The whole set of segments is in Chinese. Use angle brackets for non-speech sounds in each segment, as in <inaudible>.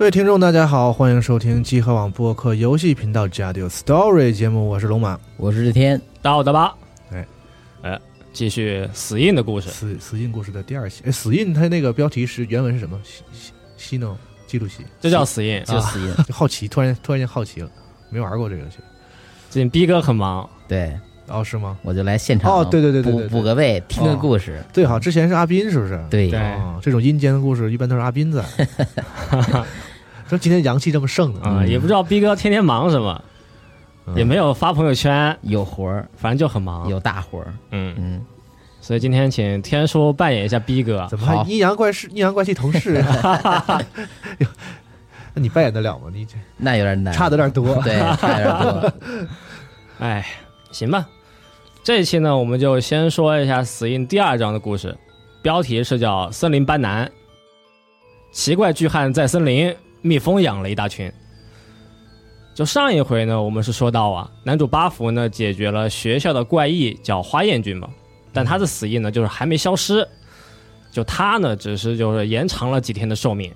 各位听众，大家好，欢迎收听集合网播客游戏频道《“Jadio Story》节目，我是龙马。我是日天，大我的吧？哎，哎，继续死印的故事。死死印故事的第二期，哎，死印它那个标题是原文是什么？西西西诺记录西，这叫死印。就死印。<laughs> 就好奇，突然突然间好奇了，没玩过这个游戏。最近逼哥很忙，对，哦，是吗？我就来现场哦对对对对对对补补个位，听个故事。对，好，之前是阿斌，是不是？对，对哦，这种阴间的故事一般都是阿斌在。<laughs> 说今天阳气这么盛呢？啊、嗯也不知道逼哥天天忙什么，嗯也没有发朋友圈，有活儿，反正就很忙。有大活儿。嗯，嗯，所以今天请天叔扮演一下逼哥。怎么还阴阳怪事、阴阳怪气同事？<laughs> <laughs> 那你扮演得了吗？你这那有点难，差的有点多。对，差有点多。<laughs> 哎，行吧。这一期呢，我们就先说一下死印第二章的故事，标题是叫《森林斑斓》。奇怪巨汉在森林，蜜蜂养了一大群。就上一回呢，我们是说到啊，男主巴福呢解决了学校的怪异，叫花燕君嘛，但他的死因呢就是还没消失，就他呢只是就是延长了几天的寿命，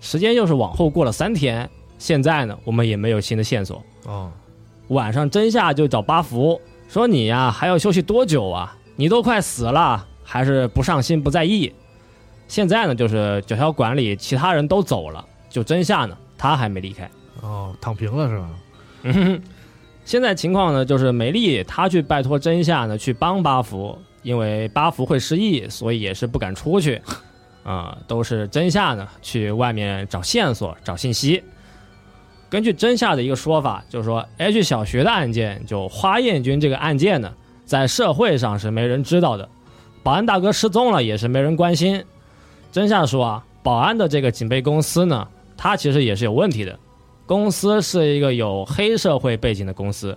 时间又是往后过了三天，现在呢我们也没有新的线索。哦，晚上真夏就找巴福说：“你呀还要休息多久啊？你都快死了，还是不上心不在意？现在呢，就是九霄馆里其他人都走了，就真夏呢，他还没离开。哦，躺平了是吧？嗯哼，现在情况呢，就是美丽她去拜托真夏呢去帮巴福，因为巴福会失忆，所以也是不敢出去。啊、都是真夏呢去外面找线索、找信息。根据真夏的一个说法，就是说 H 小学的案件，就花艳君这个案件呢，在社会上是没人知道的，保安大哥失踪了也是没人关心。真夏说啊，保安的这个警备公司呢，它其实也是有问题的。公司是一个有黑社会背景的公司，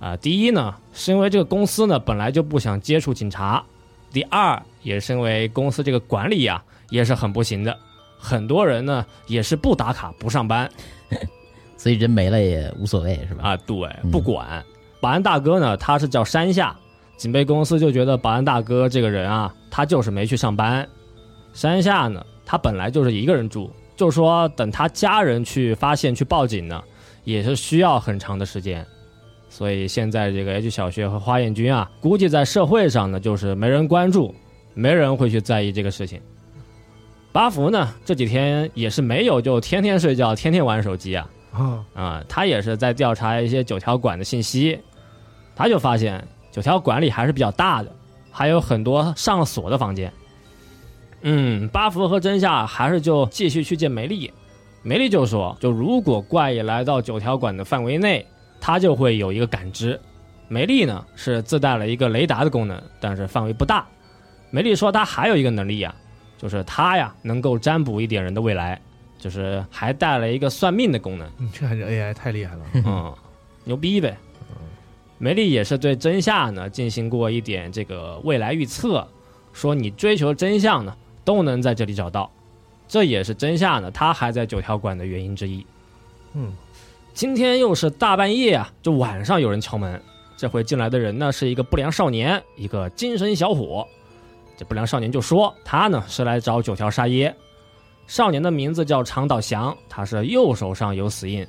啊、第一呢，是因为这个公司呢本来就不想接触警察；第二，也是因为公司这个管理呀、也是很不行的，很多人呢也是不打卡不上班 <laughs> 所以人没了也无所谓，是吧？啊，对，嗯不管。保安大哥呢，他是叫山下，警备公司就觉得保安大哥这个人啊，他就是没去上班。山下呢，他本来就是一个人住，就说等他家人去发现去报警呢，也是需要很长的时间。所以现在这个 H 小学和花艳君啊，估计在社会上呢，就是没人关注，没人会去在意这个事情。巴福呢，这几天也是没有就天天睡觉，天天玩手机啊，啊，啊、他也是在调查一些九条馆的信息，他就发现九条馆里还是比较大的，还有很多上了锁的房间。嗯，巴福和真夏还是就继续去见梅丽，梅丽就说，就如果怪异来到九条馆的范围内，他就会有一个感知。梅丽呢是自带了一个雷达的功能，但是范围不大。梅丽说她还有一个能力呀、就是她呀能够占卜一点人的未来，就是还带了一个算命的功能。你这还是 AI 太厉害了。嗯，牛逼呗。梅丽也是对真夏呢进行过一点这个未来预测，说你追求真相呢都能在这里找到，这也是真夏呢他还在九条馆的原因之一。嗯，今天又是大半夜啊，就晚上有人敲门，这回进来的人呢是一个不良少年，一个精神小伙。这不良少年就说他呢是来找九条沙耶，少年的名字叫长岛翔，他是右手上有死印，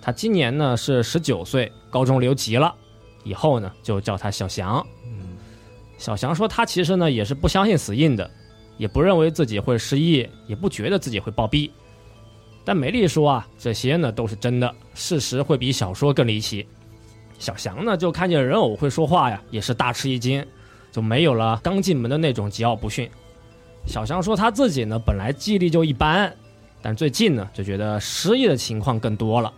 他今年呢是十九岁，高中留级了，以后呢就叫他小翔。嗯，小翔说他其实呢也是不相信死印的，也不认为自己会失忆，也不觉得自己会暴毙。但美丽说啊，这些呢都是真的，事实会比小说更离奇。小翔呢就看见人偶会说话呀，也是大吃一惊，就没有了刚进门的那种桀骜不驯。小翔说他自己呢本来记忆力就一般，但最近呢就觉得失忆的情况更多了。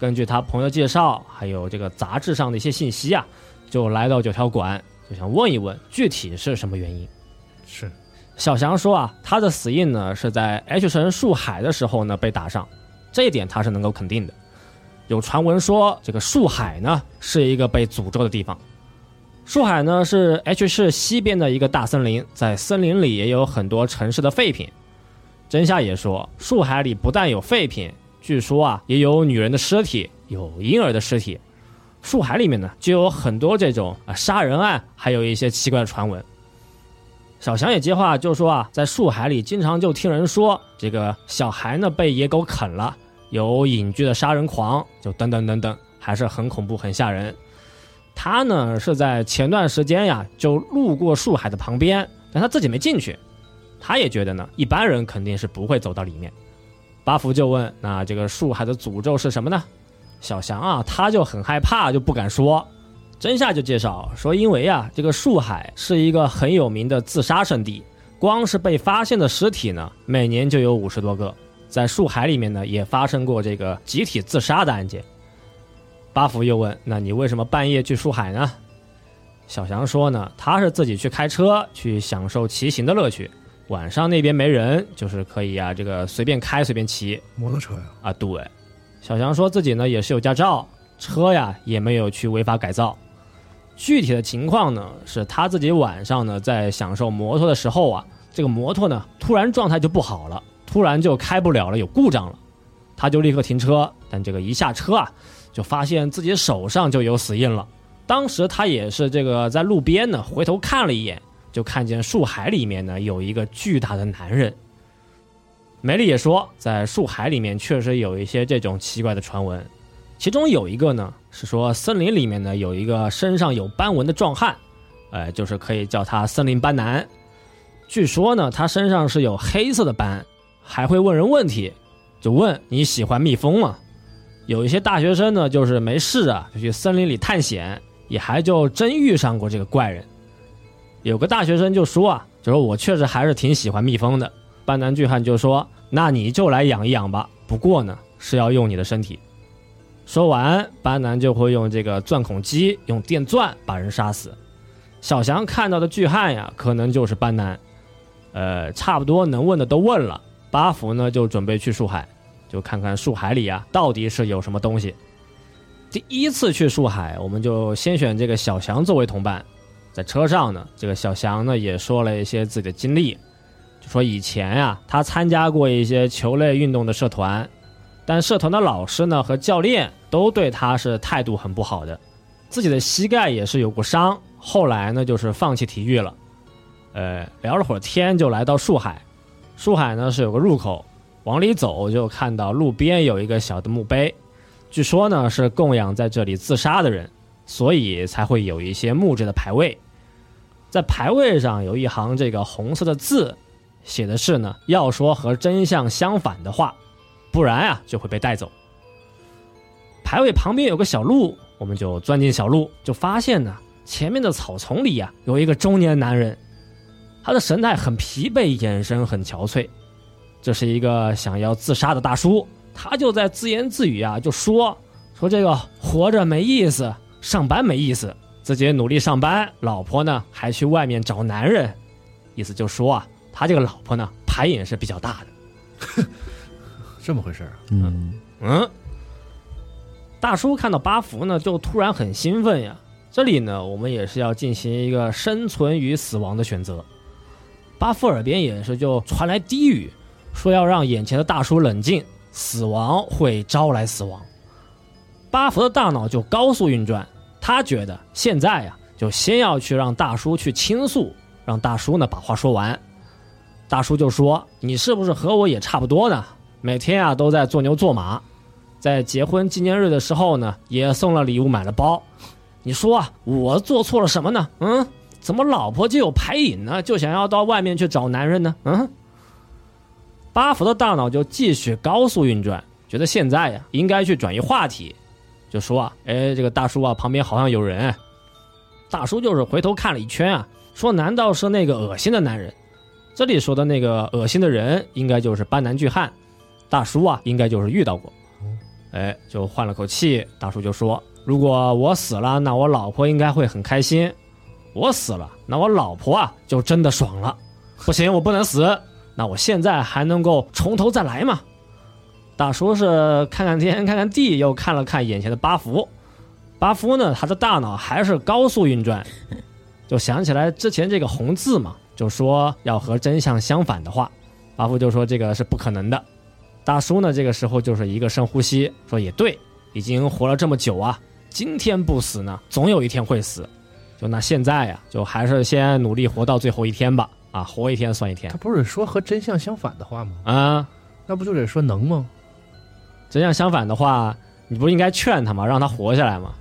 根据他朋友介绍，还有这个杂志上的一些信息啊，就来到九条馆，就想问一问具体是什么原因。是小翔说啊，他的死印呢是在 H 神树海的时候呢被打上，这一点他是能够肯定的。有传闻说这个树海呢是一个被诅咒的地方。树海呢是 H 市西边的一个大森林，在森林里也有很多城市的废品。真夏也说，树海里不但有废品，据说啊也有女人的尸体，有婴儿的尸体。树海里面呢就有很多这种啊杀人案，还有一些奇怪的传闻。小翔也接话，就说啊，在树海里经常就听人说，这个小孩呢被野狗啃了，有隐居的杀人狂，就等等等等，还是很恐怖、很吓人。他呢是在前段时间呀，就路过树海的旁边，但他自己没进去。他也觉得呢，一般人肯定是不会走到里面。巴福就问：“那这个树海的诅咒是什么呢？”小翔啊，他就很害怕，就不敢说。真夏就介绍说，因为啊，这个树海是一个很有名的自杀圣地，光是被发现的尸体呢，每年就有五十多个。在树海里面呢，也发生过这个集体自杀的案件。巴福又问：“那你为什么半夜去树海呢？”小翔说：“呢，他是自己去开车去享受骑行的乐趣，晚上那边没人，就是可以啊，这个随便开随便骑摩托车呀，啊。”对，小翔说自己呢也是有驾照，车呀也没有去违法改造。具体的情况呢，是他自己晚上呢在享受摩托的时候啊，这个摩托呢突然状态就不好了，突然就开不了了，有故障了，他就立刻停车，但这个一下车啊。就发现自己手上就有死印了。当时他也是这个在路边呢，回头看了一眼，就看见树海里面呢有一个巨大的男人。梅丽也说，在树海里面确实有一些这种奇怪的传闻，其中有一个呢是说森林里面呢有一个身上有斑纹的壮汉，哎，就是可以叫他森林斑男。据说呢他身上是有黑色的斑，还会问人问题，就问你喜欢蜜蜂吗？有一些大学生呢，就是没事啊，就去森林里探险，也还就真遇上过这个怪人。有个大学生就说啊，就说我确实还是挺喜欢蜜蜂的。斑男巨汉就说，那你就来养一养吧，不过呢是要用你的身体。说完，班南就会用这个钻孔机，用电钻把人杀死。小翔看到的巨汉呀，可能就是班南。呃，差不多能问的都问了，八福呢就准备去树海。就看看树海里啊，到底是有什么东西。第一次去树海，我们就先选这个小翔作为同伴。在车上呢，这个小翔呢也说了一些自己的经历，就说以前呀，他参加过一些球类运动的社团，但社团的老师呢和教练都对他是态度很不好的，自己的膝盖也是有过伤，后来呢就是放弃体育了。呃，聊了会儿天，就来到树海。树海呢是有个入口。往里走，就看到路边有一个小的墓碑，据说呢是供养在这里自杀的人，所以才会有一些木质的牌位。在牌位上有一行这个红色的字，写的是呢要说和真相相反的话，不然啊就会被带走。牌位旁边有个小路，我们就钻进小路，就发现呢前面的草丛里呀有一个中年男人，他的神态很疲惫，眼神很憔悴。这是一个想要自杀的大叔，他就在自言自语啊，就说说这个活着没意思，上班没意思，自己努力上班，老婆呢还去外面找男人，意思就说啊，他这个老婆呢牌瘾是比较大的，这么回事啊？嗯嗯，大叔看到八福呢，就突然很兴奋呀。这里呢，我们也是要进行一个生存与死亡的选择。巴福耳边也是就传来低语。说要让眼前的大叔冷静，死亡会招来死亡。巴福的大脑就高速运转，他觉得现在呀，就先要去让大叔去倾诉，让大叔呢把话说完。大叔就说：“你是不是和我也差不多呢？每天啊都在做牛做马，在结婚纪念日的时候呢，也送了礼物买了包。你说啊，我做错了什么呢？嗯，怎么老婆就有牌瘾呢？就想要到外面去找男人呢？嗯。”巴福的大脑就继续高速运转，觉得现在呀应该去转移话题，就说啊，哎，这个大叔啊旁边好像有人。大叔就是回头看了一圈啊，说难道是那个恶心的男人？这里说的那个恶心的人，应该就是斑南巨汉。大叔啊，应该就是遇到过。哎，就换了口气，大叔就说：如果我死了，那我老婆应该会很开心；我死了，那我老婆啊就真的爽了。不行，我不能死。那我现在还能够从头再来吗？大叔是看看天，看看地，又看了看眼前的巴福。巴福呢，他的大脑还是高速运转，就想起来之前这个红字嘛，就说要和真相相反的话。巴福就说这个是不可能的。大叔呢，这个时候就是一个深呼吸，说也对，已经活了这么久啊，今天不死呢，总有一天会死。就那现在呀，就还是先努力活到最后一天吧。啊，活一天算一天他不是说和真相相反的话吗？啊。那不就得说能吗？真相相反的话，你不是应该劝他吗？让他活下来吗？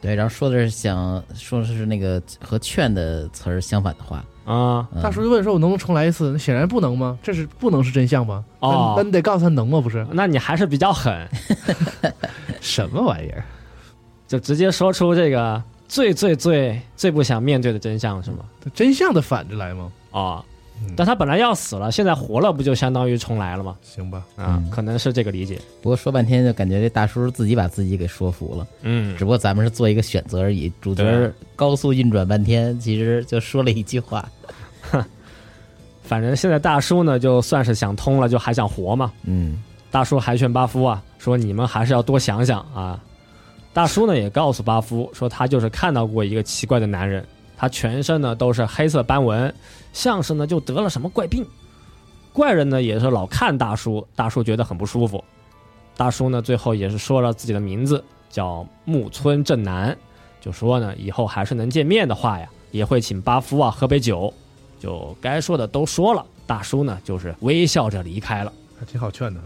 对，然后说的是想说的是那个和劝的词儿相反的话。啊、嗯大叔就问说：“我能不能重来一次？”那显然不能吗？这是不能是真相吗？哦那那你得告诉他能吗？不是那你还是比较狠，<laughs> 什么玩意儿？就直接说出这个最最最最不想面对的真相是吗？真相的反着来吗？哦嗯，但他本来要死了，现在活了，不就相当于重来了吗？行吧，啊，嗯可能是这个理解。不过说半天就感觉这大叔自己把自己给说服了，嗯只不过咱们是做一个选择而已。主角高速运转半天，其实就说了一句话。反正现在大叔呢，就算是想通了，就还想活嘛。嗯大叔还劝巴夫啊，说你们还是要多想想啊。大叔呢也告诉巴夫说，他就是看到过一个奇怪的男人，他全身呢都是黑色斑纹，像是呢就得了什么怪病。怪人呢也是老看大叔，大叔觉得很不舒服。大叔呢最后也是说了自己的名字，叫木村正南，就说呢以后还是能见面的话呀，也会请巴夫啊喝杯酒。就该说的都说了，大叔呢就是微笑着离开了。还挺好劝的。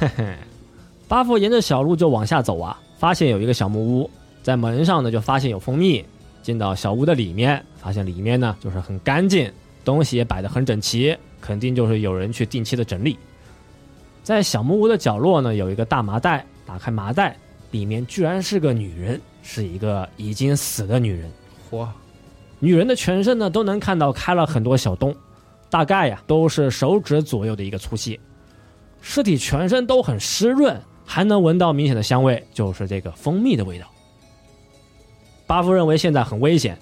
嘿 <laughs> 嘿巴夫沿着小路就往下走啊，发现有一个小木屋，在门上呢就发现有蜂蜜。进到小屋的里面，发现里面呢就是很干净，东西也摆得很整齐，肯定就是有人去定期的整理。在小木屋的角落呢，有一个大麻袋，打开麻袋，里面居然是个女人，是一个已经死的女人。嚯，女人的全身呢都能看到开了很多小洞，大概呀都是手指左右的一个粗细。尸体全身都很湿润，还能闻到明显的香味，就是这个蜂蜜的味道。巴夫认为现在很危险，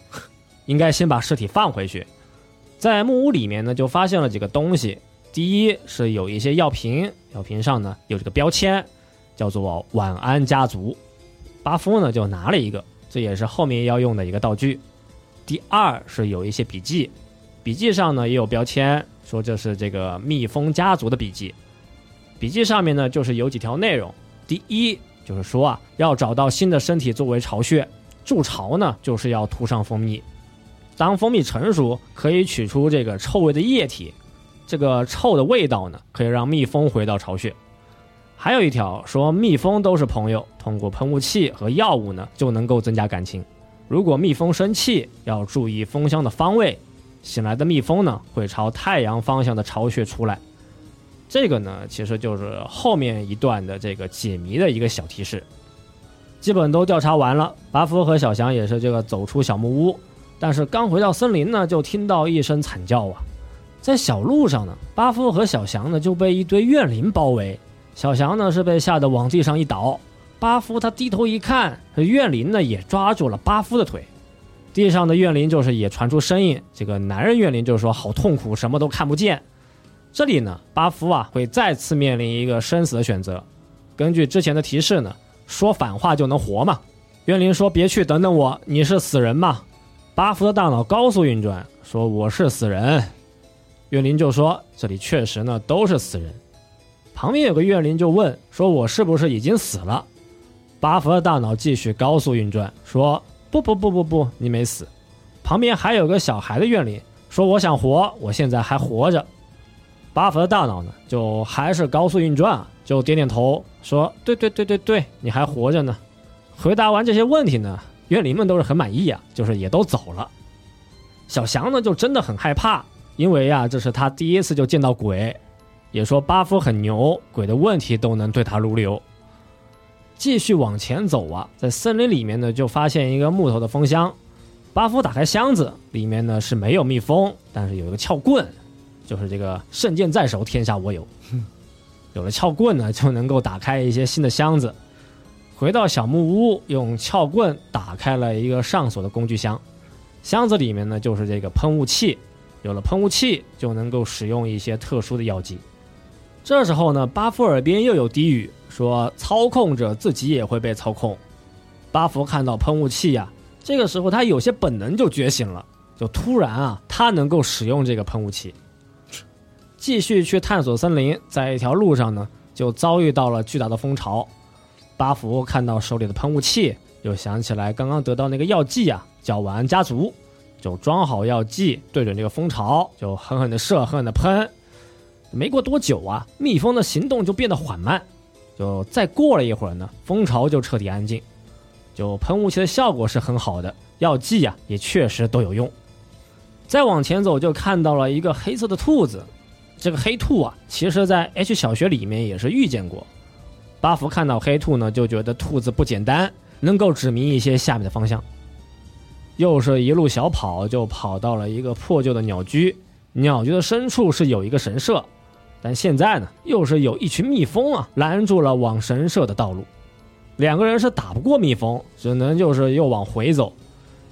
应该先把尸体放回去。在木屋里面呢，就发现了几个东西。第一是有一些药瓶，药瓶上呢有这个标签，叫做“晚安家族”。巴夫呢就拿了一个，这也是后面要用的一个道具。第二是有一些笔记，笔记上呢也有标签，说这是这个蜜蜂家族的笔记。笔记上面呢就是有几条内容。第一就是说啊，要找到新的身体作为巢穴，筑巢呢就是要涂上蜂蜜。当蜂蜜成熟，可以取出这个臭味的液体，这个臭的味道呢可以让蜜蜂回到巢穴。还有一条说，蜜蜂都是朋友，通过喷雾器和药物呢就能够增加感情。如果蜜蜂生气，要注意蜂箱的方位。醒来的蜜蜂呢，会朝太阳方向的巢穴出来。这个呢，其实就是后面一段的这个解谜的一个小提示。基本都调查完了，巴夫和小翔也是这个走出小木屋，但是刚回到森林呢，就听到一声惨叫啊！在小路上呢，巴夫和小翔呢就被一堆怨灵包围，小翔呢是被吓得往地上一倒。巴夫他低头一看，怨灵呢也抓住了巴夫的腿，地上的怨灵就是也传出声音，这个男人怨灵就是说好痛苦，什么都看不见。这里呢，巴夫啊会再次面临一个生死的选择。根据之前的提示呢，说反话就能活嘛。怨灵说：“别去，等等我，你是死人嘛？”巴夫的大脑高速运转，说：“我是死人。”怨灵就说：“这里确实呢都是死人。”旁边有个怨灵就问：“说我是不是已经死了？”巴弗的大脑继续高速运转，说：“不不不不不，你没死。”旁边还有个小孩的怨灵说：“我想活，我现在还活着。”巴弗的大脑呢，就还是高速运转，就点点头说：“对对对对对，你还活着呢。”回答完这些问题呢，怨灵们都是很满意啊，就是也都走了。小翔呢，就真的很害怕，因为啊，这是他第一次就见到鬼，也说巴夫很牛，鬼的问题都能对他如流。继续往前走啊，在森林里面呢，就发现一个木头的蜂箱。巴夫打开箱子，里面呢是没有蜜蜂，但是有一个撬棍，就是这个圣剑在手，天下我有。<laughs> 有了撬棍呢，就能够打开一些新的箱子。回到小木屋，用撬棍打开了一个上锁的工具箱，箱子里面呢就是这个喷雾器。有了喷雾器，就能够使用一些特殊的药剂。这时候呢，巴夫耳边又有低语说：“操控者自己也会被操控。”巴福看到喷雾器呀、这个时候他有些本能就觉醒了，就突然啊，他能够使用这个喷雾器，继续去探索森林。在一条路上呢，就遭遇到了巨大的蜂巢。巴福看到手里的喷雾器，又想起来刚刚得到那个药剂啊，叫晚安家族，就装好药剂，对准这个蜂巢，就狠狠的射，狠狠的喷。没过多久啊，蜜蜂的行动就变得缓慢。就再过了一会儿呢，蜂巢就彻底安静。就喷雾器的效果是很好的，药剂呀也确实都有用。再往前走，就看到了一个黑色的兔子。这个黑兔啊，其实在 H 小学里面也是遇见过。巴福看到黑兔呢，就觉得兔子不简单，能够指明一些下面的方向。又是一路小跑，就跑到了一个破旧的鸟居。鸟居的深处是有一个神社，但现在呢，又是有一群蜜蜂啊拦住了往神社的道路。两个人是打不过蜜蜂，只能就是又往回走。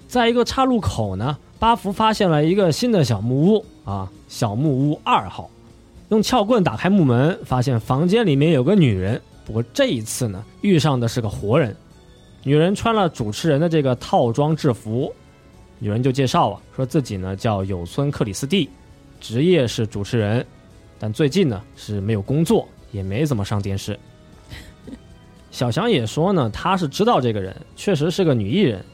在一个岔路口呢，巴福发现了一个新的小木屋啊，小木屋二号。用撬棍打开木门，发现房间里面有个女人。不过这一次呢，遇上的是个活人。女人穿了主持人的这个套装制服，女人就介绍啊，说自己呢叫有村克里斯蒂，职业是主持人，但最近呢是没有工作，也没怎么上电视。<laughs> 小翔也说呢，他是知道这个人，确实是个女艺人。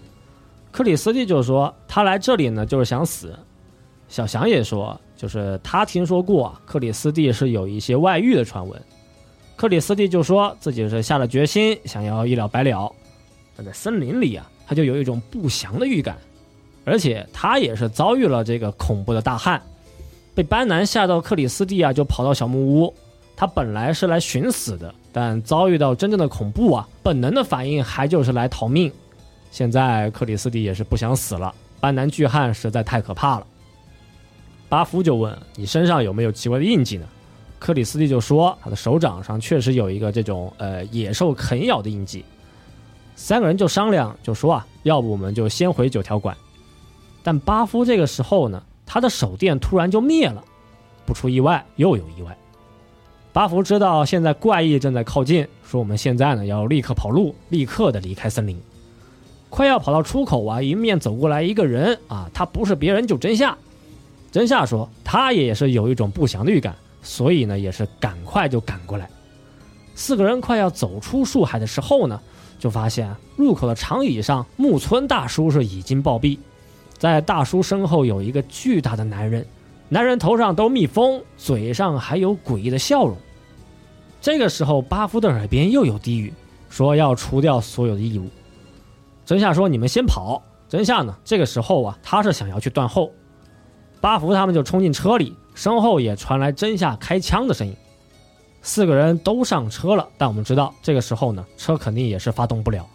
克里斯蒂就说他来这里呢就是想死。小翔也说，就是他听说过克里斯蒂是有一些外遇的传闻。克里斯蒂就说自己是下了决心，想要一了百了。但在森林里啊，他就有一种不祥的预感，而且他也是遭遇了这个恐怖的大旱，被班南吓到，克里斯蒂啊就跑到小木屋。他本来是来寻死的，但遭遇到真正的恐怖啊，本能的反应还就是来逃命。现在克里斯蒂也是不想死了，班南巨汉实在太可怕了。巴夫就问：“你身上有没有奇怪的印记呢？”克里斯蒂就说：“他的手掌上确实有一个这种呃野兽啃咬的印记。”三个人就商量，就说啊，要不我们就先回九条馆。但巴夫这个时候呢，他的手电突然就灭了，不出意外又有意外。巴福知道现在怪异正在靠近，说我们现在呢要立刻跑路，立刻的离开森林。快要跑到出口啊，迎面走过来一个人啊，他不是别人，就真夏。真夏说他也是有一种不祥的预感，所以呢也是赶快就赶过来。四个人快要走出树海的时候呢。就发现入口的长椅上，木村大叔是已经暴毙，在大叔身后有一个巨大的男人，男人头上都蜜蜂，嘴上还有诡异的笑容。这个时候，巴夫的耳边又有低语，说要除掉所有的异物。真夏说：“你们先跑。”真夏呢？这个时候啊，他是想要去断后。巴福他们就冲进车里，身后也传来真夏开枪的声音。四个人都上车了，但我们知道这个时候呢，车肯定也是发动不了。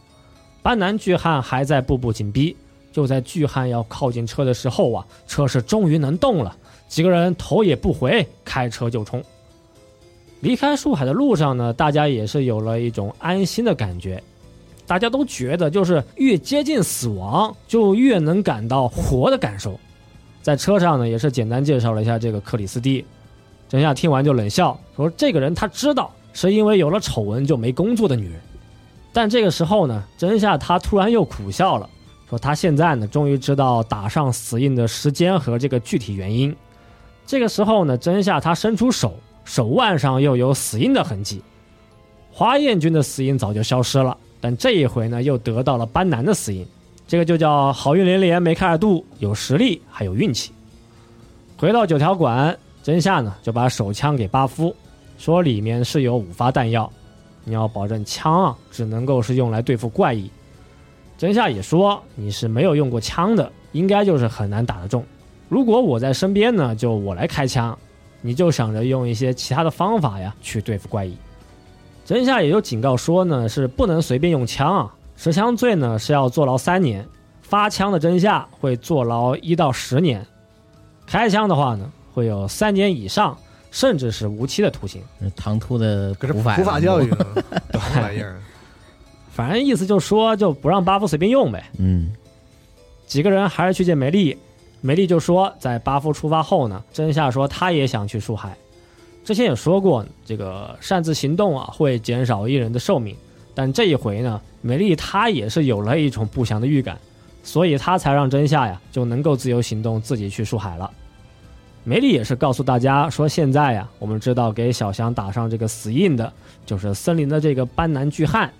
班南巨汉还在步步紧逼，就在巨汉要靠近车的时候啊，车是终于能动了。几个人头也不回，开车就冲。离开树海的路上呢，大家也是有了一种安心的感觉。大家都觉得，就是越接近死亡，就越能感到活的感受。在车上呢，也是简单介绍了一下这个克里斯蒂。真夏听完就冷笑说：“这个人他知道是因为有了丑闻就没工作的女人。”但这个时候呢，真夏他突然又苦笑了，说他现在呢终于知道打上死印的时间和这个具体原因。这个时候呢，真夏他伸出手，手腕上又有死印的痕迹。花彦君的死印早就消失了，但这一回呢又得到了班南的死印，这个就叫好运连连，梅开二度，有实力还有运气。回到九条馆。真夏呢，就把手枪给巴夫，说里面是有五发弹药，你要保证枪啊，只能够是用来对付怪异。真夏也说你是没有用过枪的，应该就是很难打得中。如果我在身边呢，就我来开枪，你就想着用一些其他的方法呀去对付怪异。真夏也就警告说呢，是不能随便用枪啊，持枪罪呢是要坐牢三年，发枪的真夏会坐牢一到十年，开枪的话呢。会有三年以上，甚至是无期的徒刑。唐突的普法普法教育，<laughs> 什么玩意儿？反正意思就说就不让巴夫随便用呗。嗯，几个人还是去见梅丽，梅丽就说在巴夫出发后呢，真夏说他也想去树海。之前也说过，这个擅自行动啊会减少一人的寿命，但这一回呢，梅丽她也是有了一种不祥的预感，所以她才让真夏呀就能够自由行动，自己去树海了。梅丽也是告诉大家说，现在呀，我们知道给小翔打上这个死印的，就是森林的这个斑南巨汉。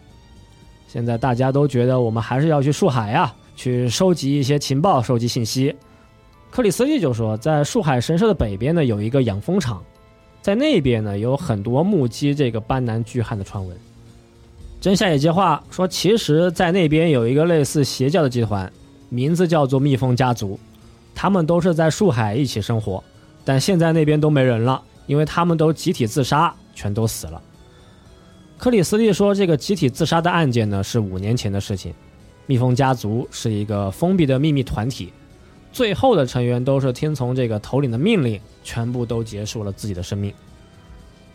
现在大家都觉得我们还是要去树海呀，去收集一些情报，收集信息。克里斯蒂就说，在树海神社的北边呢，有一个养蜂场，在那边呢有很多目击这个斑南巨汉的传闻。真夏也接话说，其实，在那边有一个类似邪教的集团，名字叫做蜜蜂家族，他们都是在树海一起生活，但现在那边都没人了，因为他们都集体自杀，全都死了。克里斯蒂说，这个集体自杀的案件呢，是五年前的事情。蜜蜂家族是一个封闭的秘密团体，最后的成员都是听从这个头领的命令，全部都结束了自己的生命。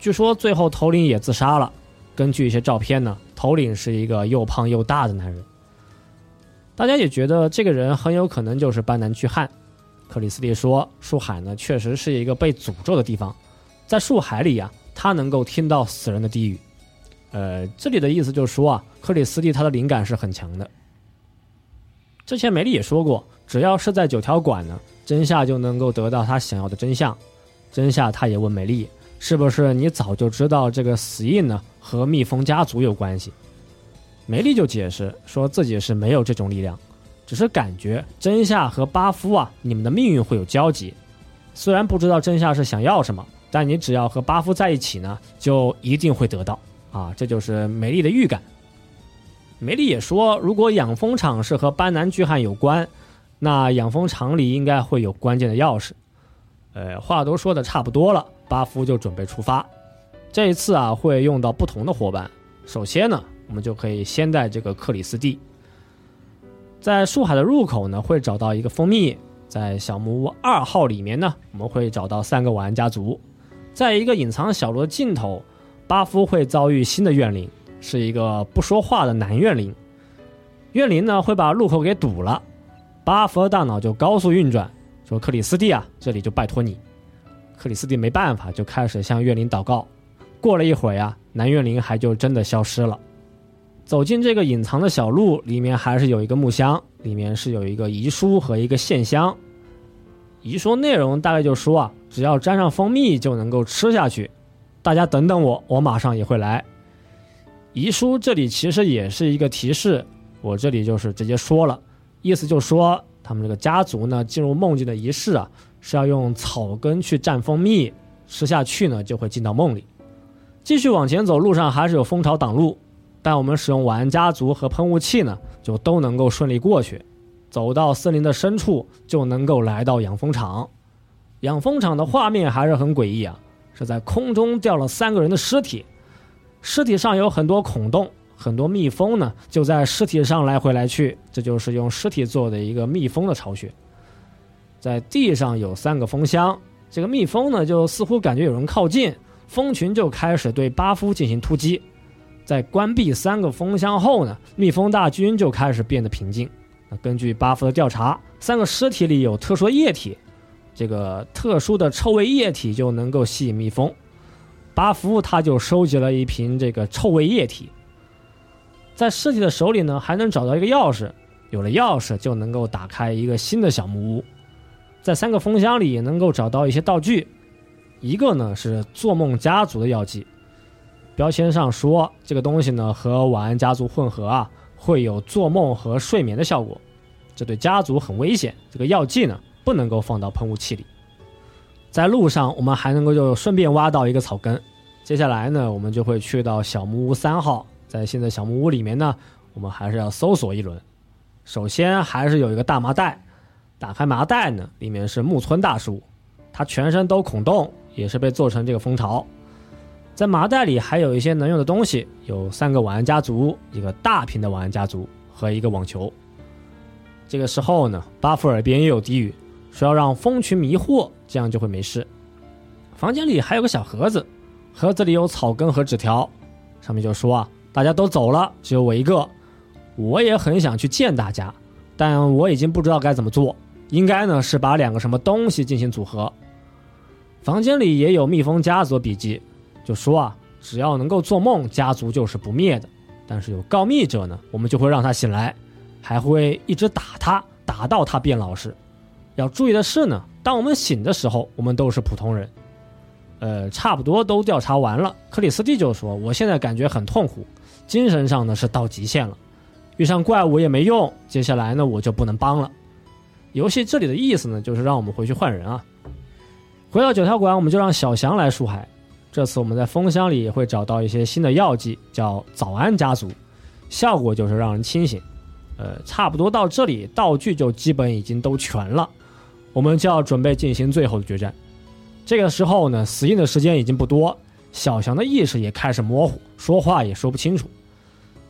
据说最后头领也自杀了。根据一些照片呢，头领是一个又胖又大的男人。大家也觉得这个人很有可能就是班南巨汉。克里斯蒂说，树海呢确实是一个被诅咒的地方，在树海里呀，他能够听到死人的低语。呃，这里的意思就是说啊，克里斯蒂他的灵感是很强的。之前梅丽也说过，只要是在九条馆呢，真夏就能够得到他想要的真相。真夏他也问梅丽，是不是你早就知道这个死印呢和蜜蜂家族有关系？梅丽就解释说自己是没有这种力量，只是感觉真夏和巴夫啊，你们的命运会有交集。虽然不知道真夏是想要什么，但你只要和巴夫在一起呢，就一定会得到啊！这就是梅丽的预感。梅丽也说，如果养蜂场是和班南巨汉有关，那养蜂场里应该会有关键的钥匙。呃，话都说的差不多了，巴夫就准备出发。这一次啊，会用到不同的伙伴。首先呢，我们就可以先带这个克里斯蒂。在树海的入口呢，会找到一个蜂蜜。在小木屋二号里面呢，我们会找到三个晚安家族。在一个隐藏小路的尽头，巴夫会遭遇新的怨灵。是一个不说话的男怨灵，怨灵呢会把路口给堵了，巴弗的大脑就高速运转，说克里斯蒂啊，这里就拜托你。克里斯蒂没办法，就开始向怨灵祷告。过了一会儿呀，男怨灵还就真的消失了。走进这个隐藏的小路，里面还是有一个木箱，里面是有一个遗书和一个线香。遗书内容大概就说啊，只要沾上蜂蜜就能够吃下去。大家等等我，我马上也会来。遗书这里其实也是一个提示，我这里就是直接说了，意思就是说他们这个家族呢进入梦境的仪式啊，是要用草根去蘸蜂蜜吃下去呢，就会进到梦里。继续往前走，路上还是有蜂巢挡路，但我们使用晚安家族和喷雾器呢，就都能够顺利过去。走到森林的深处，就能够来到养蜂场。养蜂场的画面还是很诡异啊，在空中掉了三个人的尸体。尸体上有很多孔洞，很多蜜蜂呢就在尸体上来回来去，这就是用尸体做的一个蜜蜂的巢穴。在地上有三个蜂箱，这个蜜蜂呢就似乎感觉有人靠近，蜂群就开始对巴夫进行突击。在关闭三个蜂箱后呢，蜜蜂大军就开始变得平静。根据巴夫的调查，三个尸体里有特殊液体，这个特殊的臭味液体就能够吸引蜜蜂。巴夫他就收集了一瓶这个臭味液体，在尸体的手里呢，还能找到一个钥匙，有了钥匙就能够打开一个新的小木屋。在三个蜂箱里能够找到一些道具，一个呢是做梦家族的药剂，标签上说这个东西呢和晚安家族混合啊，会有做梦和睡眠的效果，这对家族很危险。这个药剂呢不能够放到喷雾器里。在路上，我们还能够就顺便挖到一个草根。接下来呢，我们就会去到小木屋三号。在现在小木屋里面呢，我们还是要搜索一轮。首先还是有一个大麻袋，打开麻袋呢，里面是木村大叔，他全身都孔洞，也是被做成这个蜂巢。在麻袋里还有一些能用的东西，有三个晚安家族，一个大瓶的晚安家族和一个网球。这个时候呢，巴夫耳边也有低语。说要让蜂群迷惑，这样就会没事。房间里还有个小盒子，盒子里有草根和纸条，上面就说啊，大家都走了，只有我一个。我也很想去见大家，但我已经不知道该怎么做。应该呢是把两个什么东西进行组合。房间里也有蜜蜂家族笔记，就说啊，只要能够做梦，家族就是不灭的。但是有告密者呢，我们就会让他醒来，还会一直打他，打到他变老实。要注意的是呢，当我们醒的时候，我们都是普通人。呃，差不多都调查完了。克里斯蒂就说：“我现在感觉很痛苦，精神上呢是到极限了，遇上怪物也没用。接下来呢，我就不能帮了。”游戏这里的意思呢，就是让我们回去换人啊。回到九条馆，我们就让小翔来树海。这次我们在风箱里也会找到一些新的药剂，叫早安家族，效果就是让人清醒。呃，差不多到这里，道具就基本已经都全了，我们就要准备进行最后的决战。这个时候呢，死印的时间已经不多，小翔的意识也开始模糊，说话也说不清楚。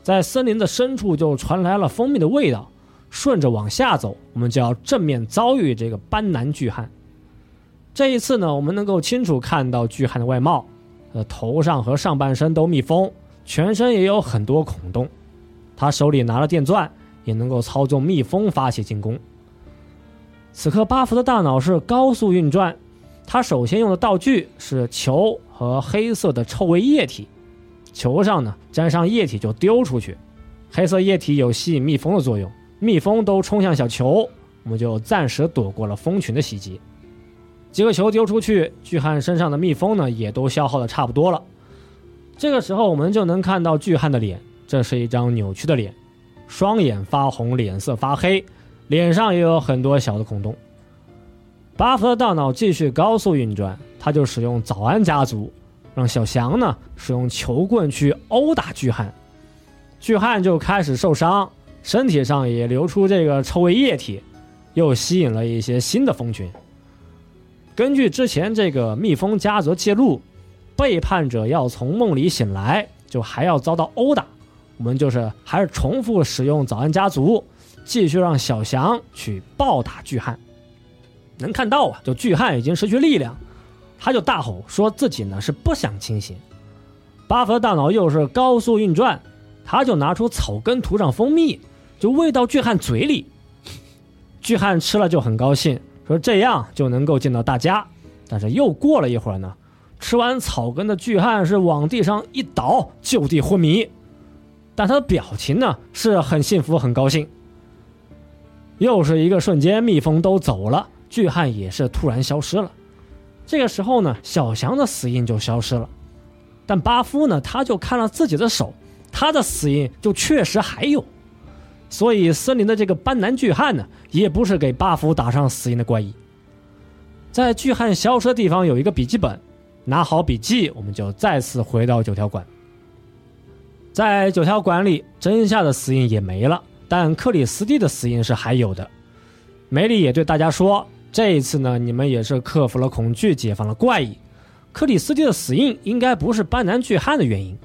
在森林的深处就传来了蜂蜜的味道，顺着往下走，我们就要正面遭遇这个斑南巨汉。这一次呢，我们能够清楚看到巨汉的外貌，呃，头上和上半身都密封，全身也有很多孔洞。他手里拿了电钻，也能够操纵蜜蜂发起进攻。此刻，巴福的大脑是高速运转，他首先用的道具是球和黑色的臭味液体。球上呢沾上液体就丢出去，黑色液体有吸引蜜蜂的作用，蜜蜂都冲向小球，我们就暂时躲过了蜂群的袭击。几个球丢出去，巨汉身上的蜜蜂呢也都消耗的差不多了。这个时候我们就能看到巨汉的脸，这是一张扭曲的脸，双眼发红，脸色发黑，脸上也有很多小的孔洞。巴福的大脑继续高速运转，他就使用早安家族。让小翔呢使用球棍去殴打巨汉，巨汉就开始受伤，身体上也流出这个臭味液体，又吸引了一些新的蜂群。根据之前这个蜜蜂家族记录，背叛者要从梦里醒来，就还要遭到殴打。我们就是还是重复使用早安家族，继续让小翔去暴打巨汉。能看到啊，就巨汉已经失去力量。他就大吼，说自己呢是不想清醒。巴佛的大脑又是高速运转，他就拿出草根涂上蜂蜜，就喂到巨汉嘴里。巨汉吃了就很高兴，说这样就能够见到大家。但是又过了一会儿呢，吃完草根的巨汉是往地上一倒，就地昏迷。但他的表情呢是很幸福、很高兴。又是一个瞬间，蜜蜂都走了，巨汉也是突然消失了。这个时候呢，小翔的死印就消失了，但巴夫呢，他就看了自己的手，他的死印就确实还有，所以森林的这个斑斓巨汉呢，也不是给巴夫打上死印的怪异。在巨汉消失的地方有一个笔记本，拿好笔记，我们就再次回到九条馆。在九条馆里，真夏的死印也没了，但克里斯蒂的死因是还有的。梅里也对大家说。这一次呢，你们也是克服了恐惧，解放了怪异。克里斯蒂的死因应该不是斑南巨汉的原因。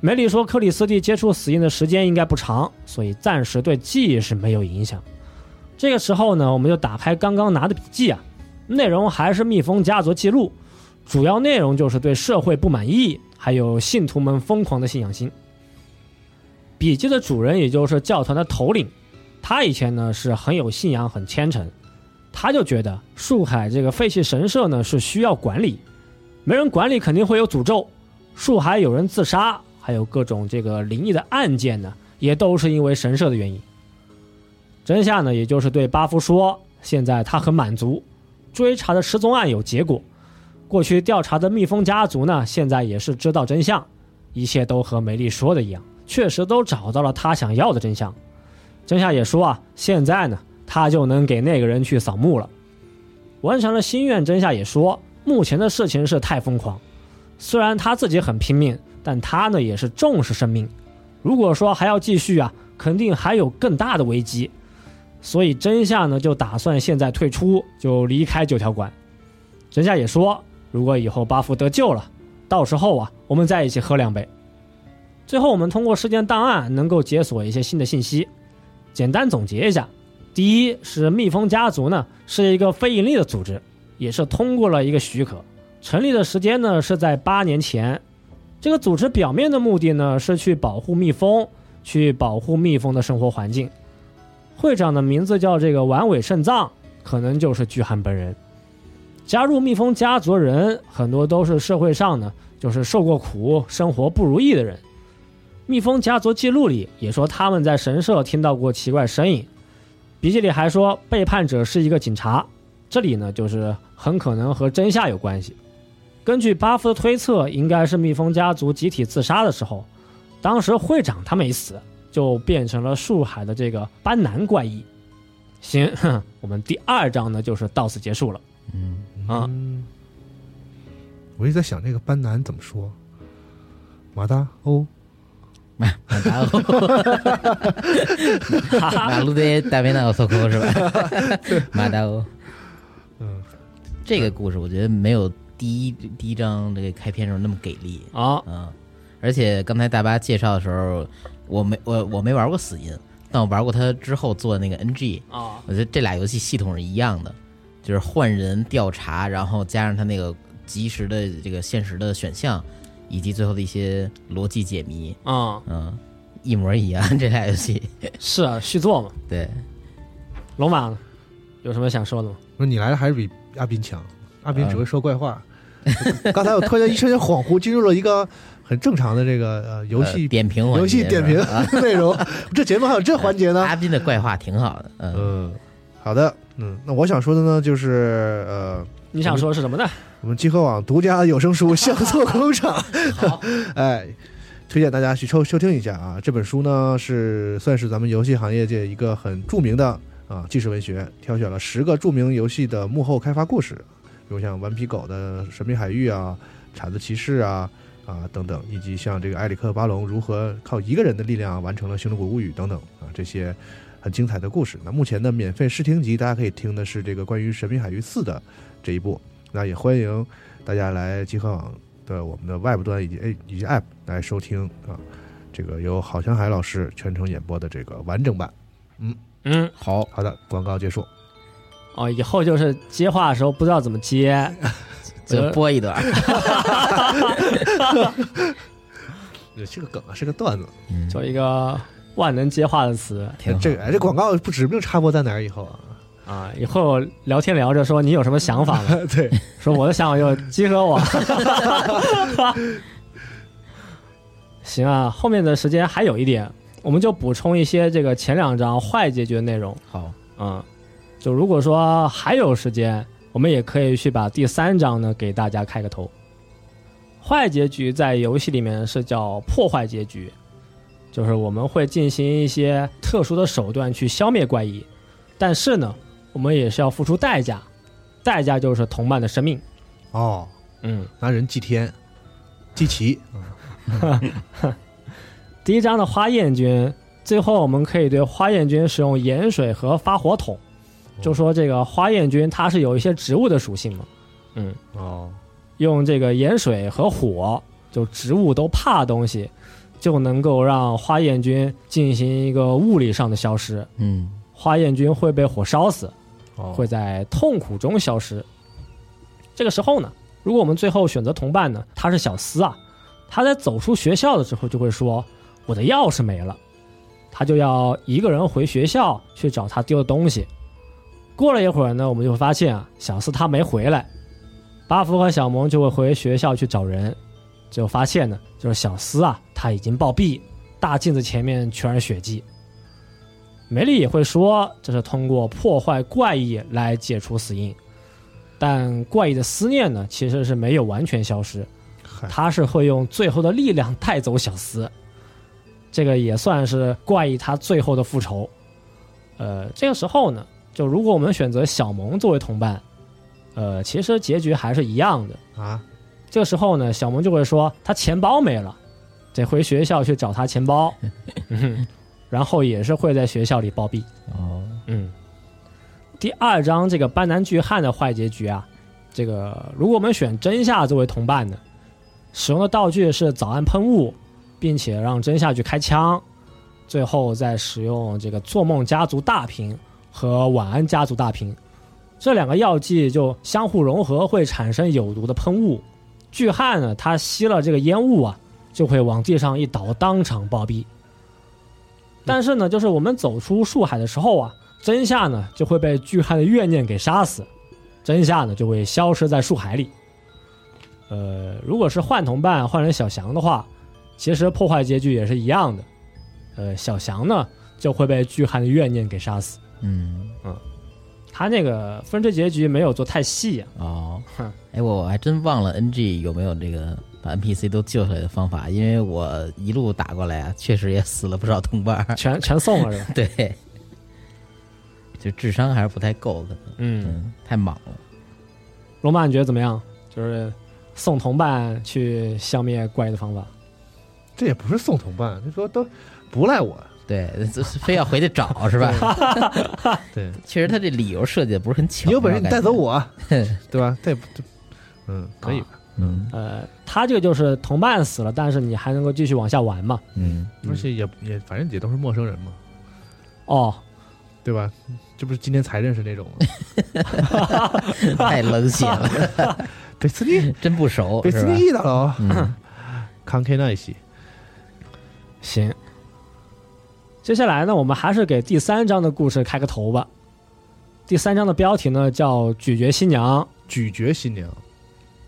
梅里说，克里斯蒂接触死印的时间应该不长，所以暂时对记忆是没有影响。这个时候呢，我们就打开刚刚拿的笔记啊，内容还是蜜蜂家族记录，主要内容就是对社会不满意，还有信徒们疯狂的信仰心。笔记的主人也就是教团的头领，他以前呢是很有信仰，很虔诚。他就觉得树海这个废弃神社呢是需要管理，没人管理肯定会有诅咒，树海有人自杀，还有各种这个灵异的案件呢，也都是因为神社的原因。真夏呢，也就是对巴夫说，现在他很满足，追查的失踪案有结果，过去调查的蜜蜂家族呢，现在也是知道真相，一切都和梅丽说的一样，确实都找到了他想要的真相。真夏也说啊，现在呢。他就能给那个人去扫墓了，完成了心愿。真夏也说，目前的事情是太疯狂，虽然他自己很拼命，但他呢也是重视生命。如果说还要继续啊，肯定还有更大的危机。所以真夏呢就打算现在退出，就离开九条馆。真夏也说，如果以后巴福得救了，到时候啊，我们再一起喝两杯。最后，我们通过事件档案能够解锁一些新的信息，简单总结一下。第一是蜜蜂家族呢，是一个非盈利的组织，也是通过了一个许可，成立的时间呢是在八年前。这个组织表面的目的呢是去保护蜜蜂，去保护蜜蜂的生活环境。会长的名字叫这个丸尾肾脏，可能就是巨汉本人。加入蜜蜂家族人很多都是社会上呢，就是受过苦、生活不如意的人。蜜蜂家族记录里也说他们在神社听到过奇怪声音。笔记里还说，背叛者是一个警察，这里呢就是很可能和真夏有关系。根据巴夫的推测，应该是蜜蜂家族集体自杀的时候，当时会长他没死，就变成了树海的这个斑南怪异。行，哼 <laughs> 我们第二章呢就是到此结束了。嗯，啊嗯，我一直在想这个班南怎么说，马达欧，马达欧，马路的大贝纳奥索科是吧？马达欧，嗯，这个故事我觉得没有第一第一章这个开篇时候那么给力。啊，嗯，而且刚才大巴介绍的时候，我没我我没玩过死因，但我玩过他之后做的那个 NG，啊，我觉得这俩游戏系统是一样的，就是换人调查，然后加上他那个及时的这个现实的选项，以及最后的一些逻辑解谜，啊，嗯，一模一样。这俩游戏，是啊，续作嘛。对，龙马呢有什么想说的吗？说你来的还是比阿斌强，阿斌只会说怪话。<laughs> 刚才我突然一瞬间恍惚，进入了一个很正常的这个呃游戏呃点评游戏点评内容。<laughs> 这节目还有这环节呢？<laughs> 阿斌的怪话挺好的，嗯，嗯，好的，嗯，那我想说的呢，就是呃，你想说的是什么呢？我们集合网独家有声书《相册工厂》，<laughs> <laughs> 好，哎，推荐大家去收收听一下啊。这本书呢是算是咱们游戏行业界一个很著名的啊纪实文学，挑选了十个著名游戏的幕后开发故事，比如像顽皮狗的《神秘海域》啊、铲子骑士啊啊等等，以及像这个埃里克巴隆如何靠一个人的力量完成了《星露谷物语》等等啊这些很精彩的故事。那目前的免费试听集，大家可以听的是这个关于《神秘海域四》的这一步。那也欢迎大家来集合网的我们的 Web 端以及 A 以及 App 来收听啊，这个由郝祥海老师全程演播的这个完整版。嗯嗯，好，好的，广告结束。哦，以后就是接话的时候不知道怎么接，<laughs> 就播一段，<laughs> 这是个梗啊，是个段子。嗯就一个万能接话的词挺这个哎，这广告不指不定插播在哪儿以后啊？啊。以后聊天聊着说你有什么想法吗？<laughs> 对，说我的想法就是集合我。<laughs> 行啊，后面的时间还有一点，我们就补充一些这个前两章坏结局的内容。好，嗯，就如果说还有时间，我们也可以去把第三章呢给大家开个头。坏结局在游戏里面是叫破坏结局，就是我们会进行一些特殊的手段去消灭怪异，但是呢，我们也是要付出代价，代价就是同伴的生命。哦，嗯，拿人祭天，祭旗。<laughs> 第一章的花焰军，最后我们可以对花焰军使用盐水和发火筒，就说这个花焰军它是有一些植物的属性嘛，嗯，哦，用这个盐水和火，就植物都怕的东西，就能够让花焰军进行一个物理上的消失。嗯，花焰军会被火烧死，哦会在痛苦中消失。这个时候呢，如果我们最后选择同伴呢，他是小斯啊，他在走出学校的时候就会说：“我的钥匙没了。”他就要一个人回学校去找他丢的东西。过了一会儿呢，我们就会发现啊，小斯他没回来，巴福和小萌就会回学校去找人，就发现呢，就是小斯啊，他已经暴毙，大镜子前面全是血迹。梅丽也会说，这是通过破坏怪异来解除死因，但怪异的思念呢，其实是没有完全消失，他是会用最后的力量带走小斯，这个也算是怪异他最后的复仇。呃，这个时候呢，就如果我们选择小萌作为同伴，呃，其实结局还是一样的。啊，这个时候呢，小萌就会说他钱包没了，得回学校去找他钱包，<laughs> 然后也是会在学校里暴毙。哦，嗯，第二章这个班南巨汉的坏结局啊，这个如果我们选真夏作为同伴呢，使用的道具是早安喷雾，并且让真夏去开枪，最后再使用这个做梦家族大瓶和晚安家族大瓶这两个药剂就相互融合，会产生有毒的喷雾。巨汉呢，他吸了这个烟雾啊，就会往地上一倒，当场暴毙。但是呢，就是我们走出树海的时候啊，真夏呢就会被巨汉的怨念给杀死，真夏呢就会消失在树海里。呃，如果是换同伴换成小翔的话，其实破坏结局也是一样的。呃，小翔呢就会被巨汉的怨念给杀死。嗯嗯，他那个分支结局没有做太细啊。哦哼，哎，我还真忘了 NG 有没有这个把 NPC 都救下来的方法，因为我一路打过来啊，<laughs> 确实也死了不少同伴。<laughs> 全全送了是吧？<laughs> 对，就智商还是不太够，可能嗯，嗯太莽了。龙马你觉得怎么样？就是送同伴去消灭怪的方法。这也不是送同伴，就说都不赖我。对，就是非要回去找是吧？对，确实他这理由设计的不是很巧。你有本事你带走我，对吧？这，这嗯，可以吧？嗯呃，他这个就是同伴死了，但是你还能够继续往下玩嘛？嗯，而且也也反正也都是陌生人嘛，哦，对吧？这不是今天才认识那种吗？太冷血了，贝斯利，真不熟贝斯是吧？利大佬，嗯康 K 奈西，行。接下来呢，我们还是给第三章的故事开个头吧。第三章的标题呢叫“咀嚼新娘咀嚼新娘。”，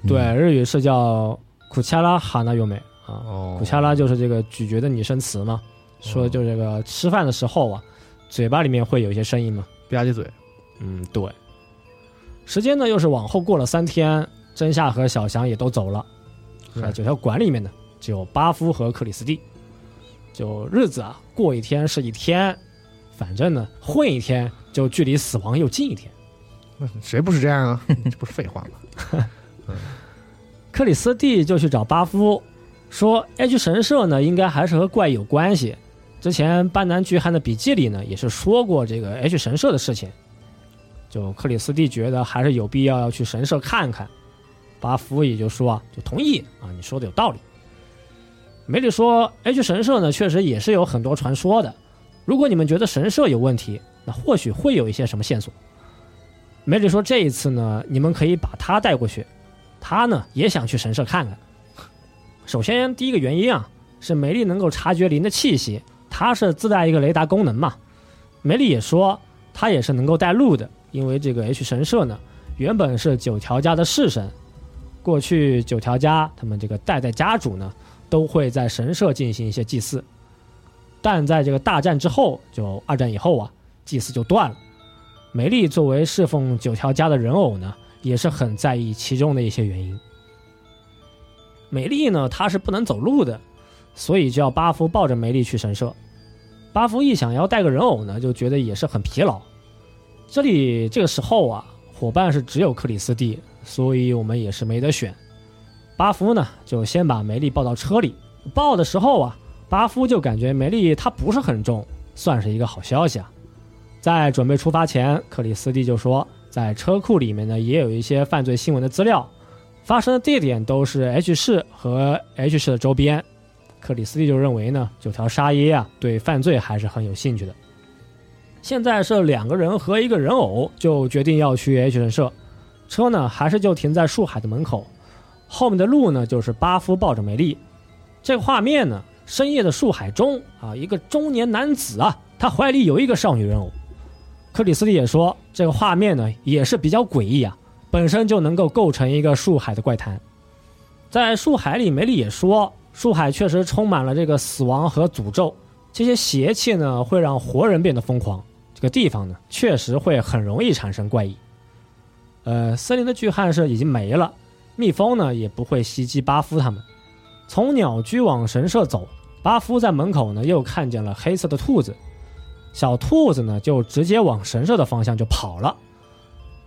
对，日语是叫“苦恰拉哈那优美”啊。哦，苦恰拉就是这个咀嚼的拟声词嘛，说就是这个吃饭的时候啊，嘴巴里面会有一些声音嘛。吧唧嘴，嗯，对。时间呢又是往后过了三天，真夏和小翔也都走了，在九条馆里面呢，只有巴夫和克里斯蒂。就日子啊，过一天是一天，反正呢，混一天就距离死亡又近一天。那 <laughs> 谁不是这样啊？<laughs> 这不是废话吗？<laughs> 克里斯蒂就去找巴夫，说 H 神社呢应该还是和怪有关系。之前班南巨汉的笔记里呢也是说过这个 H 神社的事情。就克里斯蒂觉得还是有必要要去神社看看，巴夫也就说啊就同意啊，你说的有道理。梅里说 H 神社呢确实也是有很多传说的，如果你们觉得神社有问题，那或许会有一些什么线索。梅里说这一次呢，你们可以把他带过去，他呢也想去神社看看。首先，第一个原因啊，是梅丽能够察觉灵的气息，她是自带一个雷达功能嘛。梅丽也说，她也是能够带路的，因为这个 H 神社呢，原本是九条家的式神，过去九条家他们这个代代家主呢，都会在神社进行一些祭祀，但在这个大战之后，就二战以后啊，祭祀就断了。梅丽作为侍奉九条家的人偶呢，也是很在意其中的一些原因。美丽呢，她是不能走路的，所以就要巴夫抱着梅丽去神社。巴夫一想要带个人偶呢，就觉得也是很疲劳。这里这个时候啊，伙伴是只有克里斯蒂，所以我们也是没得选。巴夫呢，就先把梅丽抱到车里。抱的时候啊，巴夫就感觉梅丽她不是很重，算是一个好消息啊。在准备出发前，克里斯蒂就说，在车库里面呢，也有一些犯罪新闻的资料。发生的地点都是 H 市和 H 市的周边，克里斯蒂就认为呢，九条沙耶啊对犯罪还是很有兴趣的。现在是两个人和一个人偶，就决定要去 H 神社，车呢还是就停在树海的门口，后面的路呢就是巴夫抱着梅丽。这个画面呢，深夜的树海中啊，一个中年男子啊，他怀里有一个少女人偶。克里斯蒂也说，这个画面呢也是比较诡异啊。本身就能够构成一个树海的怪谈。在树海里，梅丽也说，树海确实充满了这个死亡和诅咒，这些邪气呢会让活人变得疯狂。这个地方呢，确实会很容易产生怪异。呃，森林的巨汉是已经没了，蜜蜂呢也不会袭击巴夫他们。从鸟居往神社走，巴夫在门口呢又看见了黑色的兔子，小兔子呢就直接往神社的方向就跑了。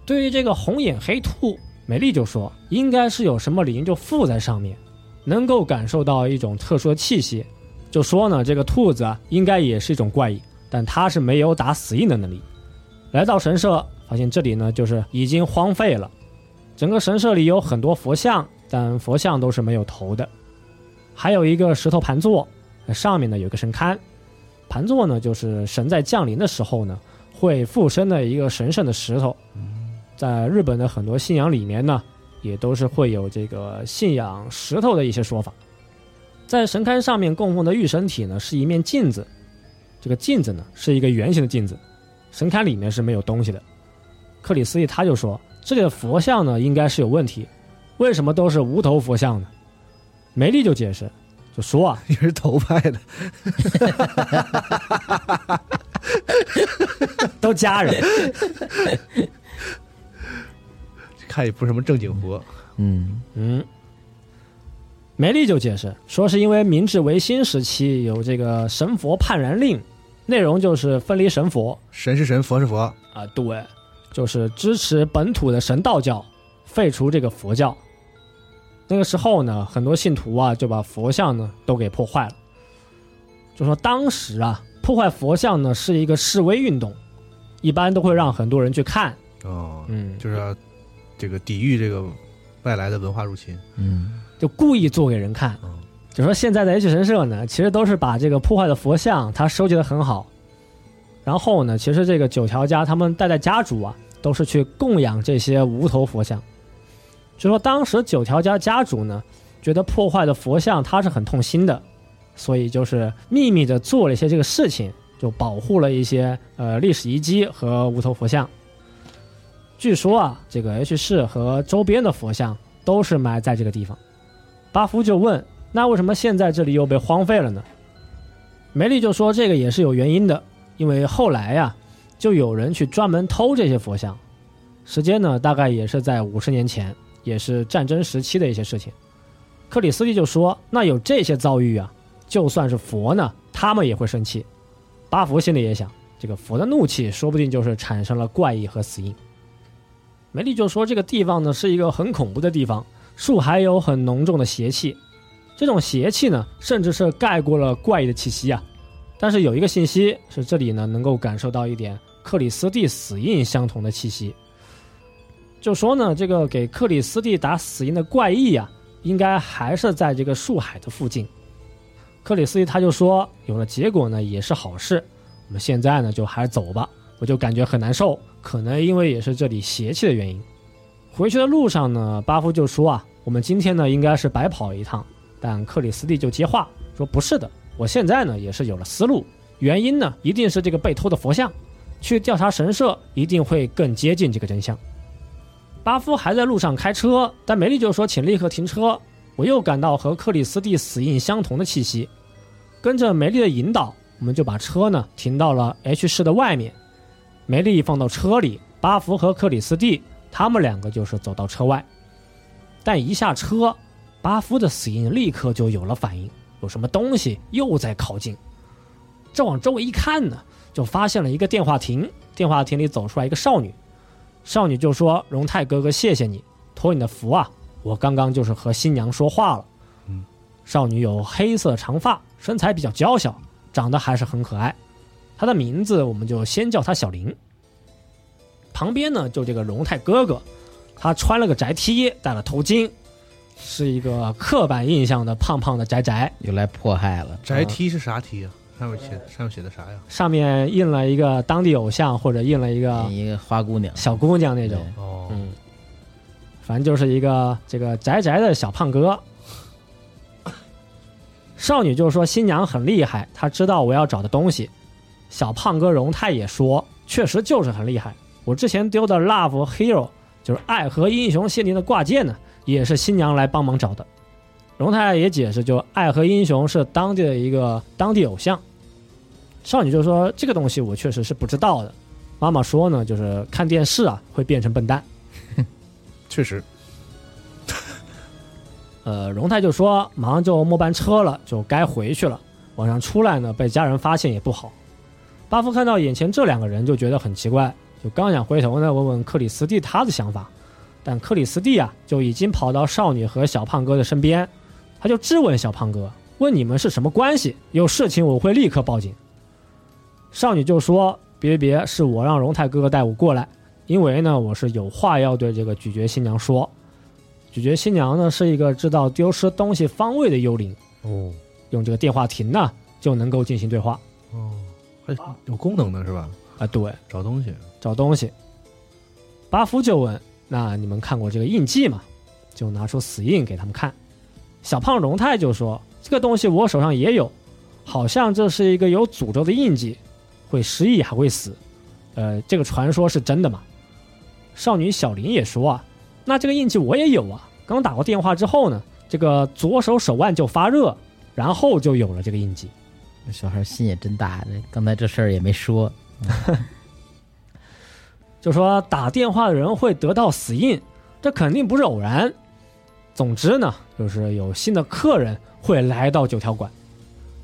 对于这个红眼黑兔，美丽就说应该是有什么灵就附在上面，能够感受到一种特殊的气息。就说呢，这个兔子，应该也是一种怪异，但它是没有打死印的能力。来到神社，发现这里呢就是已经荒废了，整个神社里有很多佛像，但佛像都是没有头的，还有一个石头盘座，上面呢有个神龛，盘座呢就是神在降临的时候呢会附身的一个神圣的石头。在日本的很多信仰里面呢，也都是会有这个信仰石头的一些说法。在神龛上面供奉的御神体呢，是一面镜子，这个镜子呢是一个圆形的镜子，神龛里面是没有东西的。克里斯蒂他就说，这里的佛像呢应该是有问题，为什么都是无头佛像呢？梅丽就解释，就说啊，<laughs> 你是头派的，<laughs> 都家人，<laughs> 看也不是什么正经活。嗯。嗯，梅丽就解释说，是因为明治维新时期有这个神佛判然令，内容就是分离神佛，神是神，佛是佛，啊，对，就是支持本土的神道教，废除这个佛教。那个时候呢，很多信徒啊就把佛像呢都给破坏了。就说当时啊，破坏佛像呢是一个示威运动，一般都会让很多人去看。哦，嗯，就是要这个抵御这个外来的文化入侵。嗯就故意做给人看。嗯就说现在的 H 神社呢，其实都是把这个破坏的佛像，它收集的很好。然后呢，其实这个九条家他们代代家主啊，都是去供养这些无头佛像。就说当时九条家家主呢，觉得破坏的佛像他是很痛心的，所以就是秘密的做了一些这个事情，就保护了一些呃历史遗迹和无头佛像。据说啊，这个 H 市和周边的佛像都是埋在这个地方。巴夫就问：“那为什么现在这里又被荒废了呢？”梅丽就说：“这个也是有原因的，因为后来呀、就有人去专门偷这些佛像，时间呢大概也是在五十年前，也是战争时期的一些事情。”克里斯蒂就说：“那有这些遭遇啊，就算是佛呢，他们也会生气。”巴福心里也想，这个佛的怒气说不定就是产生了怪异和死因。梅丽就说：“这个地方呢是一个很恐怖的地方。”树还有很浓重的邪气，这种邪气呢，甚至是盖过了怪异的气息啊。但是有一个信息是这里呢能够感受到一点克里斯蒂死印相同的气息，就说呢这个给克里斯蒂打死因的怪异啊，应该还是在这个树海的附近。克里斯蒂他就说有了结果呢也是好事，我们现在呢就还是走吧，我就感觉很难受，可能因为也是这里邪气的原因。回去的路上呢，巴夫就说啊，我们今天呢应该是白跑一趟。但克里斯蒂就接话说不是的，我现在呢也是有了思路，原因呢一定是这个被偷的佛像，去调查神社一定会更接近这个真相。巴夫还在路上开车，但梅丽就说请立刻停车，我又感到和克里斯蒂死印相同的气息。跟着梅丽的引导，我们就把车呢停到了 H 市的外面。梅丽放到车里，巴夫和克里斯蒂。他们两个就是走到车外，但一下车，巴夫的死印立刻就有了反应，有什么东西又在靠近。这往周围一看呢，就发现了一个电话亭，电话亭里走出来一个少女，少女就说：“荣泰哥哥，谢谢你，托你的福啊，我刚刚就是和新娘说话了。”嗯，少女有黑色长发，身材比较娇小，长得还是很可爱。她的名字我们就先叫她小林。旁边呢，就这个荣泰哥哥，他穿了个宅 T，戴了头巾，是一个刻板印象的胖胖的宅宅，又来迫害了。宅 T 是啥 T 啊？上面写上面写的啥呀？上面印了一个当地偶像或者印了一个一个花姑娘小姑娘那种，哦，嗯，反正就是一个这个宅宅的小胖哥。少女就说新娘很厉害，她知道我要找的东西。小胖哥荣泰也说，确实就是很厉害。我之前丢的 Love Hero 就是爱和英雄限定的挂件呢，也是新娘来帮忙找的。荣泰也解释，就爱和英雄是当地的一个当地偶像。少女就说这个东西我确实是不知道的。妈妈说呢，就是看电视啊会变成笨蛋。<laughs> 确实，<laughs> 呃，荣泰就说马上就末班车了，就该回去了。晚上出来呢，被家人发现也不好。巴夫看到眼前这两个人，就觉得很奇怪，就刚想回头呢问问克里斯蒂他的想法，但克里斯蒂啊就已经跑到少女和小胖哥的身边，他就质问小胖哥，问你们是什么关系？有事情我会立刻报警。少女就说：“别别别，是我让荣泰哥哥带我过来，因为呢我是有话要对这个咀嚼新娘说。咀嚼新娘呢是一个知道丢失东西方位的幽灵，哦用这个电话亭呢就能够进行对话。哦，还有功能的是吧？啊，对，找东西，找东西。巴夫就问：“那你们看过这个印记吗？”就拿出死印给他们看。小胖荣泰就说：“这个东西我手上也有，好像这是一个有诅咒的印记，会失忆还会死。呃，这个传说是真的吗？”少女小林也说：“啊，那这个印记我也有啊。刚打过电话之后呢，这个左手手腕就发热，然后就有了这个印记。”小孩心也真大，这刚才这事儿也没说。<laughs> 就说打电话的人会得到死印，这肯定不是偶然。总之呢，就是有新的客人会来到九条馆。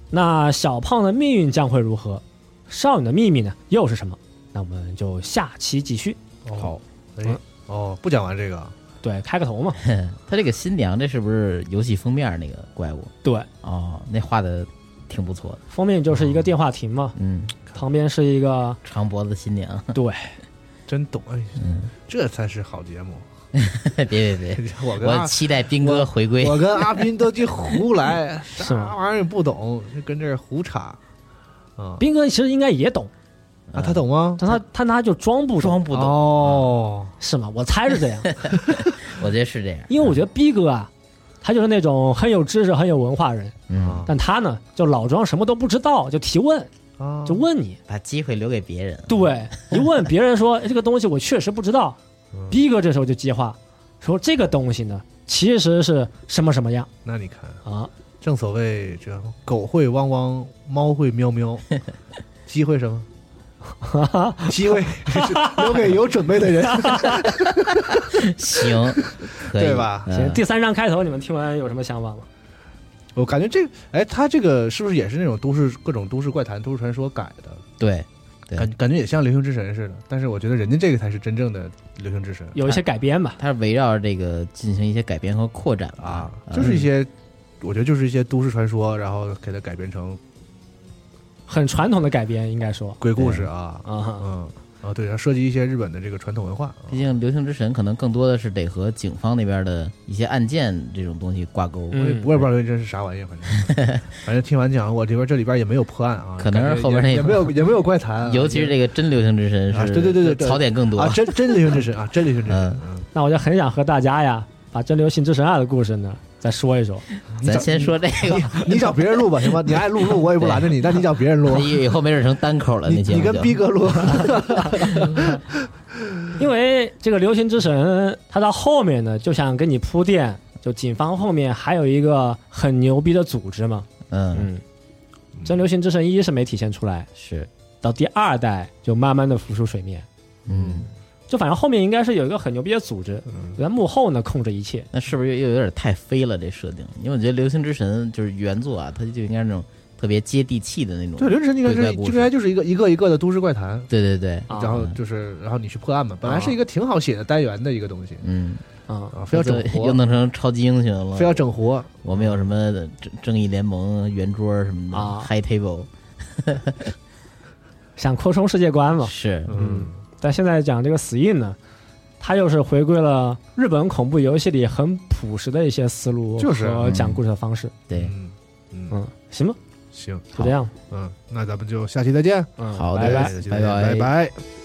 那小胖的命运将会如何？少女的秘密呢？又是什么？那我们就下期继续。好，哎嗯，哦，不讲完这个，对，开个头嘛。<laughs> 他这个新娘，这是不是游戏封面那个怪物？对，哦，那画的挺不错的。封面就是一个电话亭嘛，嗯，旁边是一个长脖子新娘。对，<laughs> 真懂，哎，嗯，这才是好节目。别 <laughs> 别别，我我期待斌哥回归。我跟阿斌都去胡来，啥玩意儿也不懂，就跟这儿胡插。啊斌哥其实应该也懂，啊，他懂吗？但他他他就装不懂，装不懂，哦，是吗？我猜是这样，<laughs> 我觉得是这样。因为我觉得逼哥啊，他就是那种很有知识、很有文化人，嗯，啊但他呢就老装什么都不知道，就提问，啊，就问你。把机会留给别人。对，<laughs> 一问别人说哎这个东西我确实不知道，嗯逼哥这时候就接话说这个东西呢其实是什么什么样那你看，啊？正所谓这狗会汪汪，猫会喵喵，<laughs> 机会什么？<laughs> 机会留给有准备的人，行，对吧？嗯。行，第三章开头你们听完有什么想法吗？我感觉这个，哎，他这个是不是也是那种都市各种都市怪谈、都市传说改的？对，对。感感觉也像流星之神似的，但是我觉得人家这个才是真正的流星之神。有一些改编吧，它是围绕这个进行一些改编和扩展啊，嗯就是一些，我觉得就是一些都市传说，然后给它改编成很传统的改编，应该说。鬼故事啊，啊，嗯啊，对，要涉及一些日本的这个传统文化，啊。毕竟《流星之神》可能更多的是得和警方那边的一些案件这种东西挂钩。嗯。我也我也不知道这是啥玩意儿，反正。<laughs> 反正听完讲，我这边这里边也没有破案啊，可能是后边那个。也也没有 <laughs> 也没有怪谈啊，尤其是这个真流星之神啊是，对对对对对。槽点更多。啊，。真真流星之神啊，真流星之神，嗯。嗯，那我就很想和大家呀，把真流星之神二的故事呢再说一说。咱先说这个，你找别人录吧，行吗？你爱录录，我也不拦着你，但你找别人录，以以后没准成单口了。你你跟那节目就逼哥录，<laughs> 因为这个流行之神，它到后面呢，就想给你铺垫，就警方后面还有一个很牛逼的组织嘛。嗯嗯，真流行之神一是没体现出来，是到第二代就慢慢的浮出水面。嗯，就反正后面应该是有一个很牛逼的组织，在幕后呢控制一切。那是不是又有点太飞了这设定？因为我觉得《流星之神》就是原作啊，它就应该是那种特别接地气的那种。对，流星之神应该是鬼怪故事。应该就是一个一个一个的都市怪谈，对对对，啊然后就是然后你去破案嘛，本来是一个挺好写的单元的一个东西。嗯，啊，啊，非要整又，弄成超级英雄了，非要整活，我们有什么正正义联盟圆桌什么的、啊。High Table <laughs> 想扩充世界观嘛。是。嗯但现在讲这个死印呢，它又是回归了日本恐怖游戏里很朴实的一些思路就是和讲故事的方式。对，嗯嗯，嗯，行吧，行，就这样。嗯，那咱们就下期再见，嗯，好的拜拜拜拜拜。